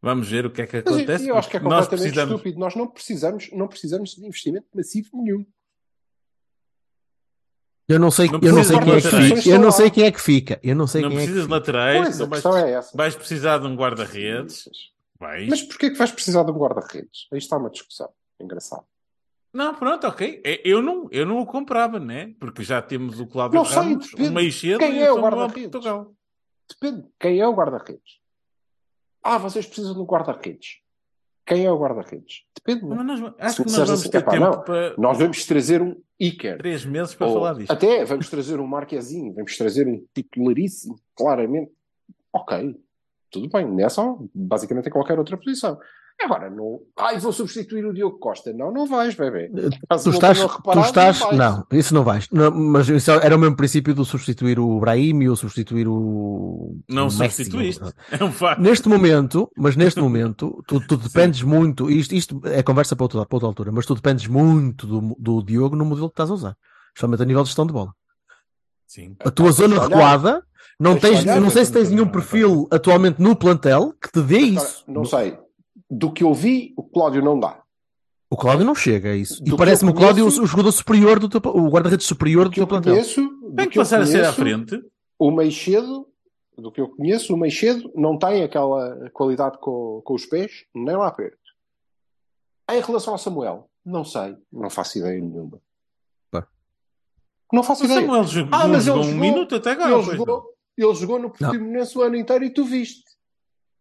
Vamos ver o que é que Mas eu- acontece. eu acho que é porque nós completamente precisamos. estúpido. Nós não precisamos, não precisamos de investimento massivo nenhum. Eu não sei, Não eu não sei quem é que fica. Eu não sei quem é que fica. Eu não sei Não quem é que precisas de laterais, Pois, não vais, é essa. vais precisar de um guarda-redes. Mas porquê que vais precisar de um guarda-redes? Aí está uma discussão. Engraçado. Não, pronto, ok. É, Eu não, eu não o comprava, né? Porque já temos o Cláudio Não sei, Ramos, depende. o Meixedo Quem é o Samuel guarda-redes? Portugal. Depende. Quem é o guarda-redes? Ah, vocês precisam de um guarda-redes. Quem é o guarda-redes? Depende. Não? mas nós, acho que nós vamos assim, ter tempo não, para Nós vamos trazer um Iker. três meses para Ou falar disto. Até vamos trazer um Marquezinho. Vamos trazer um titularíssimo. Claramente. Ok. Tudo bem. Nessa, basicamente em qualquer outra posição. Agora, não. Ai, vou substituir o Diogo Costa. Não, não vais, bebê. Caso Tu não estás, tu reparado, estás, vais. não, isso não vais. Não, mas isso era o mesmo princípio do substituir o Brahim ou substituir o. Não o Messi. substituíste. É um facto. Neste momento, mas neste [laughs] momento, tu, tu dependes muito, isto, isto é conversa para outra, para outra altura, mas tu dependes muito do, do Diogo no modelo que estás a usar, especialmente a nível de gestão de bola. Sim. A tua zona olhar. recuada, não tens, não sei se tens nenhum perfil atualmente no plantel que te dê Agora, isso. Não sei. Do que eu vi, o Cláudio não dá. O Cláudio não chega a isso. Do E parece-me o Cláudio conheço- o, jogador superior do teu, o guarda-redes superior do Do que teu eu plantel. conheço, do Tem que que eu passar a ser à conheço, frente. O Meixedo, do que eu conheço, o Meixedo não tem aquela qualidade com, com os pés, nem lá perto. Em relação ao Samuel, não sei, não faço ideia nenhuma. Pá. Não faço O ideia. Samuel jogou, Ah, mas jogou ele um jogou- minuto até agora. ele, jogou, ele jogou no Portimonense o ano inteiro e tu viste.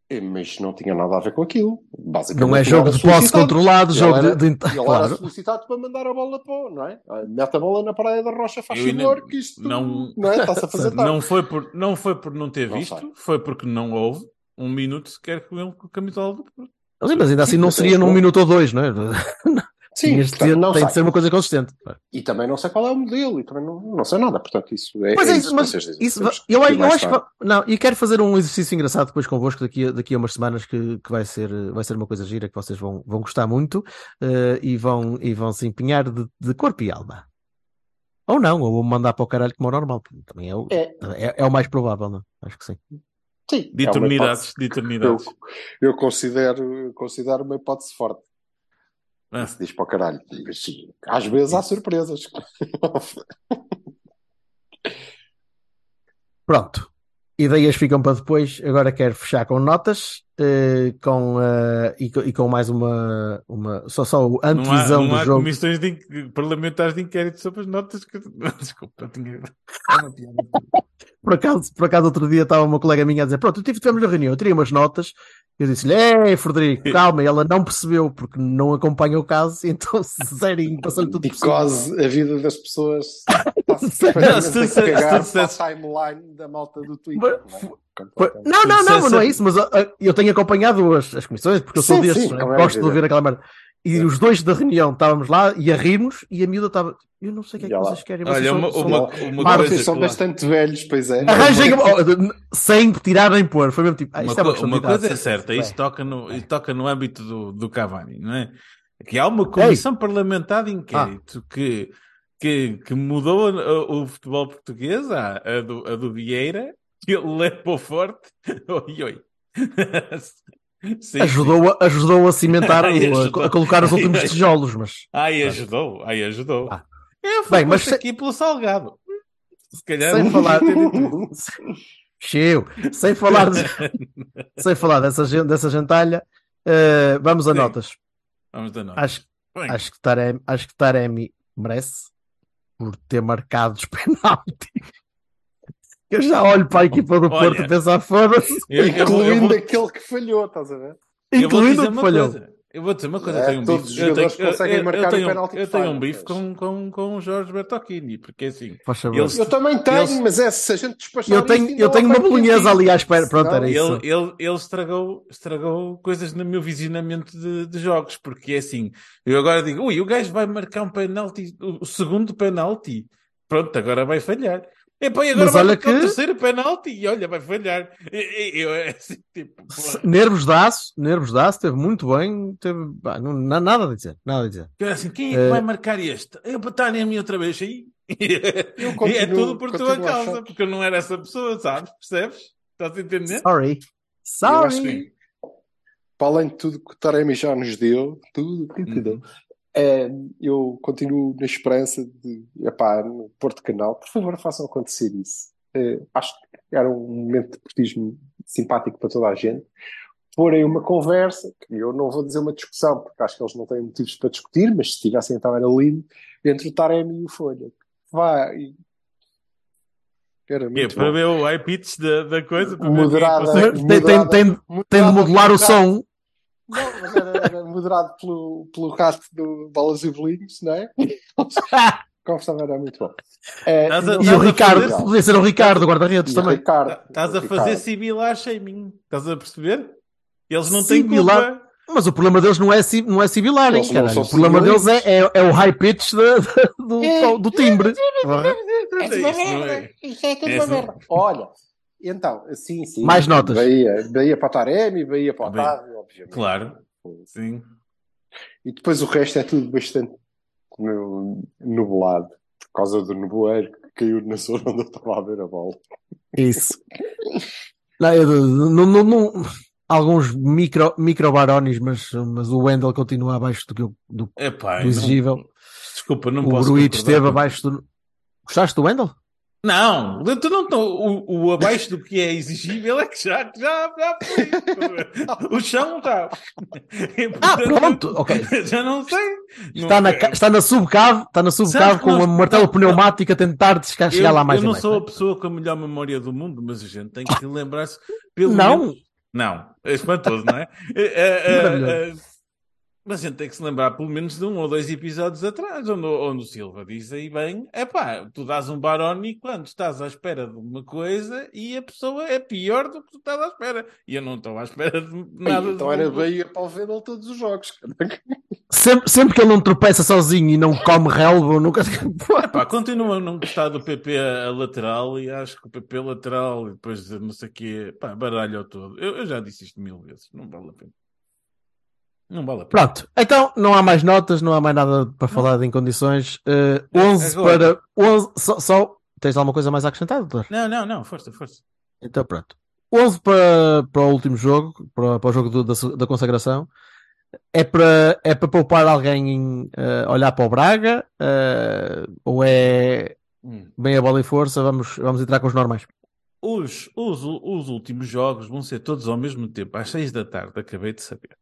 É, Mas não tinha nada a ver com aquilo. Basicamente, Não é jogo era de posse controlado, Ele jogo era- de. de- Ele era Claro. solicitado para mandar a bola para o, não é? Ah, Mete a bola na praia da Rocha, faz favor, que isto não- não, é? Está-se a fazer não. tarde. Não foi, por, não foi por não ter Não visto, sei. foi porque não houve um minuto sequer com ele com a camisola do Porto. Mas ainda assim Sim, não seria num minuto ou dois, não é? [laughs] Sim, portanto, ter- não tem sei. de ser uma coisa consistente. E também não sei qual é o modelo, e também não, não sei nada. Portanto, isso é, Pois é é, isso mas vocês dizem. isso, eu, eu mais acho que. Não, e quero fazer um exercício engraçado depois convosco daqui a, daqui a umas semanas que, que vai, ser, vai ser uma coisa gira que vocês vão, vão gostar muito eh, e, vão, e vão se empenhar de, de corpo e alma. Ou não, ou vou mandar para o caralho como é o normal. Também é o, É. é, é o mais provável, não? é? Acho que sim. Sim, De é eternidades, hipótese. de Eu, eternidades. eu considero, considero uma hipótese forte. Ah, Se diz para o caralho. Mas sim, Às vezes há surpresas. [laughs] Pronto. Ideias ficam para depois. Agora quero fechar com notas eh, com, eh, e, e com mais uma, uma só, só o não há, antevisão não do há jogo. comissões de parlamentares de inquérito sobre as notas que. [laughs] Desculpa, eu tinha. É uma piada. [laughs] Por acaso, por acaso, outro dia estava uma colega minha a dizer: Pronto, eu tive, tivemos na reunião, eu teria umas notas. Eu disse-lhe: Ei, Frederico, calma. E ela não percebeu porque não acompanha o caso, [laughs] e então zerinho, passou-lhe tudo por cima. A vida das pessoas [laughs] Está-se perfeitamente a cagar para a timeline da malta do Twitter. Não é? Não, não, não, não é isso, mas uh, eu tenho acompanhado as, as comissões, porque eu sou né? como é gosto de ouvir aquela merda. E os dois da reunião estávamos lá e a rirmos e a miúda estava. Eu não sei o que é que vocês querem. Vocês Olha, são- uma, são- uma, uma Marcos, coisa são bastante velhos, pois é. Arranjem [laughs] sem tirar nem pôr. Foi mesmo tipo. Ah, uma, é uma, uma coisa é certa, Ué. isso toca no, isso toca no âmbito do, do Cavani, não é? Que há uma comissão parlamentar de inquérito Ah. que, que, que mudou o, o futebol português, a, a, do, a do Vieira, que ele levou forte. [laughs] Oi, oi. Sim, Ajudou, a, ajudou a cimentar, [laughs] Ai, o- a- ajudou. a, colocar os últimos Ai, tijolos, mas. Ai, ajudou, ai, ajudou. Ah. Eu fui Bem, mas posto se- aqui pelo Salgado. Se calhar. Sem falar. [laughs] Cheio. Sem falar, de- [laughs] sem falar dessa, dessa gentalha, eh, vamos a Sim. notas. Vamos dar nota. Acho, Bem, acho, que Taremi, acho que Taremi merece por ter marcado os penaltis. Eu já olho para a equipa do Olha, Porto e pensar, foda-se, eu, eu, vou- eu Incluindo vou- aquele que falhou, estás a ver? eu vou incluindo dizer o que uma falhou. coisa. Eu vou dizer uma coisa. É, eu tenho um bife. Eu tenho, eu, tenho, eu um bife com, com, com o Jorge Bertocchini, porque assim. Favor. Eles- Eu também tenho, Eles- mas é se a gente despachar Eu tenho, eu tenho uma quentinho. ali à espera. Pronto, Senão- era isso. Ele, ele, ele estragou, estragou coisas no meu visionamento de, de jogos, porque é assim, eu agora digo, ui, o gajo vai marcar um penalti, o segundo penalti, pronto, agora vai falhar. Epá, e agora Mas vai olha marcar o que- terceiro penalti e olha, vai falhar. E, e- eu, é assim, tipo, Nervos de aço, nervos de aço, teve muito bem. Teve, pá, não, na- nada a dizer, nada a dizer. eu assim, quem é que Eh, vai marcar este? Eu estar em mim outra vez aí. Eu [laughs] e é continuo- tudo por tua a causa, porque eu não era essa pessoa, sabes? Percebes? Estás a entender? Sorry. Eu Sorry. que, para além de tudo que o Taremi já nos deu, tudo, tudo que Uhum. deu, é, eu continuo na esperança de, epá, no Porto Canal, por favor, façam acontecer isso. É, acho que era um momento de portismo simpático para toda a gente. Porém, uma conversa, que eu não vou dizer uma discussão, porque acho que eles não têm motivos para discutir, mas se tivessem, então era lindo, entre o Taremi e o Folha. Vai. Era É, muito para bom. ver o high pitch da, da coisa, ver Moderada. consegue- Tem, tem, tem, tem de modular o som. Não, mas era, era moderado pelo, pelo rato do Bolas e Bolinhos, não é? [laughs] Conversava, era muito bom. É, a- E o Ricardo, fazer- podia ser o Ricardo, o guarda-redes também. Ricardo, Estás a fazer civilar shaming. Estás a perceber? Eles não têm Civilar? culpa. Mas o problema deles não é, não é civilar, hein, são O problema deles é, é, é o high pitch da- da- do, É. do timbre. É Isso é- é tudo É uma isso- merda. Olha, então, sim, sim. Mais notas. Bahia, Bahia para o Taremi, Bahia para o. Otávio, obviamente. Claro, sim. E depois o resto é tudo bastante nu- nublado, por causa do nevoeiro que caiu na [laughs] zona onde eu estava a ver a bola. Isso. Não, eu- não- não- não- alguns micro, micro barones, mas, mas o Wendel continua abaixo do, que eu- do, Epá, do não- exigível. desculpa, não o posso. Gruitch concordar esteve abaixo do. Gostaste do Wendel? Não, tu não o, o abaixo do que é exigível é que já, já, já foi. O chão está. Ah, pronto, ok. Já não sei. Está Não- na, está na subcave, está na subcave com nós- um martelo pneumático a tentar chegar, eu, lá mais eu não mais. sou a pessoa com a melhor memória do mundo, mas a gente tem que lembrar-se pelo Não. menos- Não, é espantoso, não é? [laughs] É, é, Mas a gente tem que se lembrar pelo menos de um ou dois episódios atrás, onde, o- onde o Silva diz aí bem: é pá, tu dás um Baroni quando estás à espera de uma coisa e a pessoa é pior do que tu estás à espera. E eu não estou à espera de nada. então de- era Bahia para o Vendel todos os jogos. Sempre, sempre que ele não tropeça sozinho e não come relva, nunca. Epá, continuo a não gostar do PP a, a lateral e acho que o PP lateral e depois de não sei o quê, pá, baralho todo. Eu, eu já disse isto mil vezes, não vale a pena. Não vale. Pronto, então não há mais notas, não há mais nada para falar de em condições. Eh, 11 Agora. para. 11, só, só- Tens alguma coisa mais a acrescentar, doutor? Não, não, não, força, força. Então pronto. 11 para, para o último jogo, para, para o jogo do- da, da consagração. É para, é para poupar alguém em eh, olhar para o Braga? eh, ou é Hum. bem a bola e força? Vamos, vamos entrar com os normais. Os, os, os últimos jogos vão ser todos ao mesmo tempo, às seis da tarde, acabei de saber.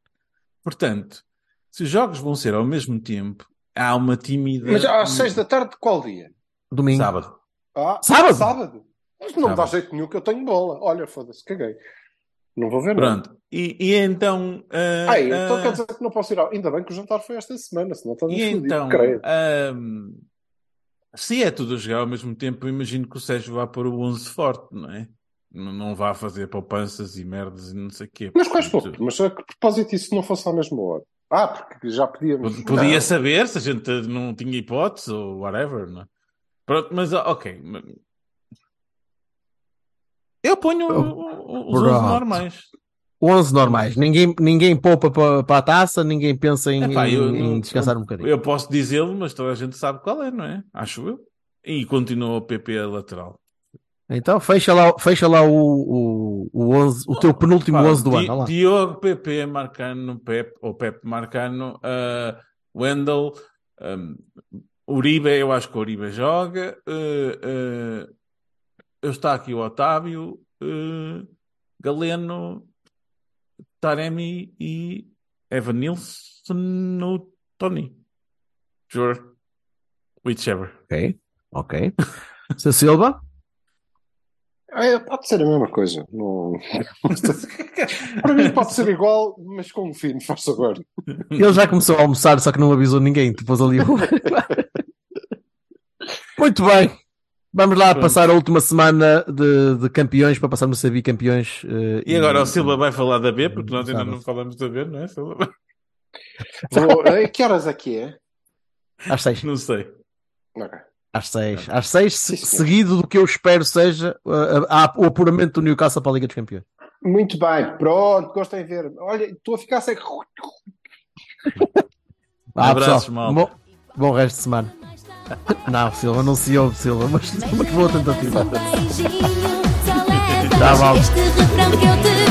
Portanto, se os jogos vão ser ao mesmo tempo, há uma tímida. Mas às seis da tarde, qual dia? Domingo. Sábado. Ah, Sábado? Sábado. Mas não me dá Sábado. jeito nenhum que eu tenho bola. Olha, foda-se, caguei. Não vou ver nada. Pronto. E, e então. ah, Ai, então ah, quer dizer que não posso ir ao... Ainda bem que o jantar foi esta semana, senão estás E fodido, então, creio. ahm, Se é tudo a jogar ao mesmo tempo, eu imagino que o Sérgio vá pôr o 11 forte, não é? Não, vá fazer poupanças e merdas e não sei o quê. Mas quais poucos? Mas a que propósito isso não fosse à mesma hora? Ah, porque já podíamos. pod- Podia Não. saber se a gente não tinha hipótese ou whatever, não é? Pronto, mas ah, ok. Eu ponho o- o- os 11 Pronto. normais. 11 normais. Ninguém, ninguém poupa para a taça, ninguém pensa em, Epá, eu em- em descansar eu- um bocadinho. Eu posso dizê-lo, mas toda a gente sabe qual é, não é? Acho eu. E continua o PP a lateral. Então fecha lá, fecha lá o, o, o, 11, o teu penúltimo Pá, 11 do Di- ano. Diogo, PP, Marcano, Pep, ou Pep, Marcano, uh, Wendel, um, Uribe, eu acho que o Uribe joga. Uh, uh, eu está aqui o Otávio, uh, Galeno, Taremi e Evan Nilsson no Tony. Sure. Whichever. Ok, ok. Seu Silva? É, pode ser a mesma coisa. Não... [laughs] Para mim pode ser igual, mas com um fino, faz agora. Ele já começou a almoçar, só que não avisou ninguém. Depois ali. o- [laughs] Muito bem. Vamos lá Pronto. passar a última semana de, de campeões para passarmos a ser bicampeões. eh, E agora o Silva vai falar da B, porque nós ainda não falamos da B, não é? Silva? Vou... eh, Que horas aqui é? Às seis. Não sei. Ok. Às seis. Às seis, se- seguido do que eu espero seja uh, a- a- o apuramento do Newcastle para a Liga dos Campeões. Muito bem, pronto, gostei de ver. Olha, estou a ficar seco. [laughs] Ah, Abraços, pessoal, bom, bom resto de semana. [laughs] Não, Silva, não se ouve, Silva, mas uma boa tentativa. Tá bom.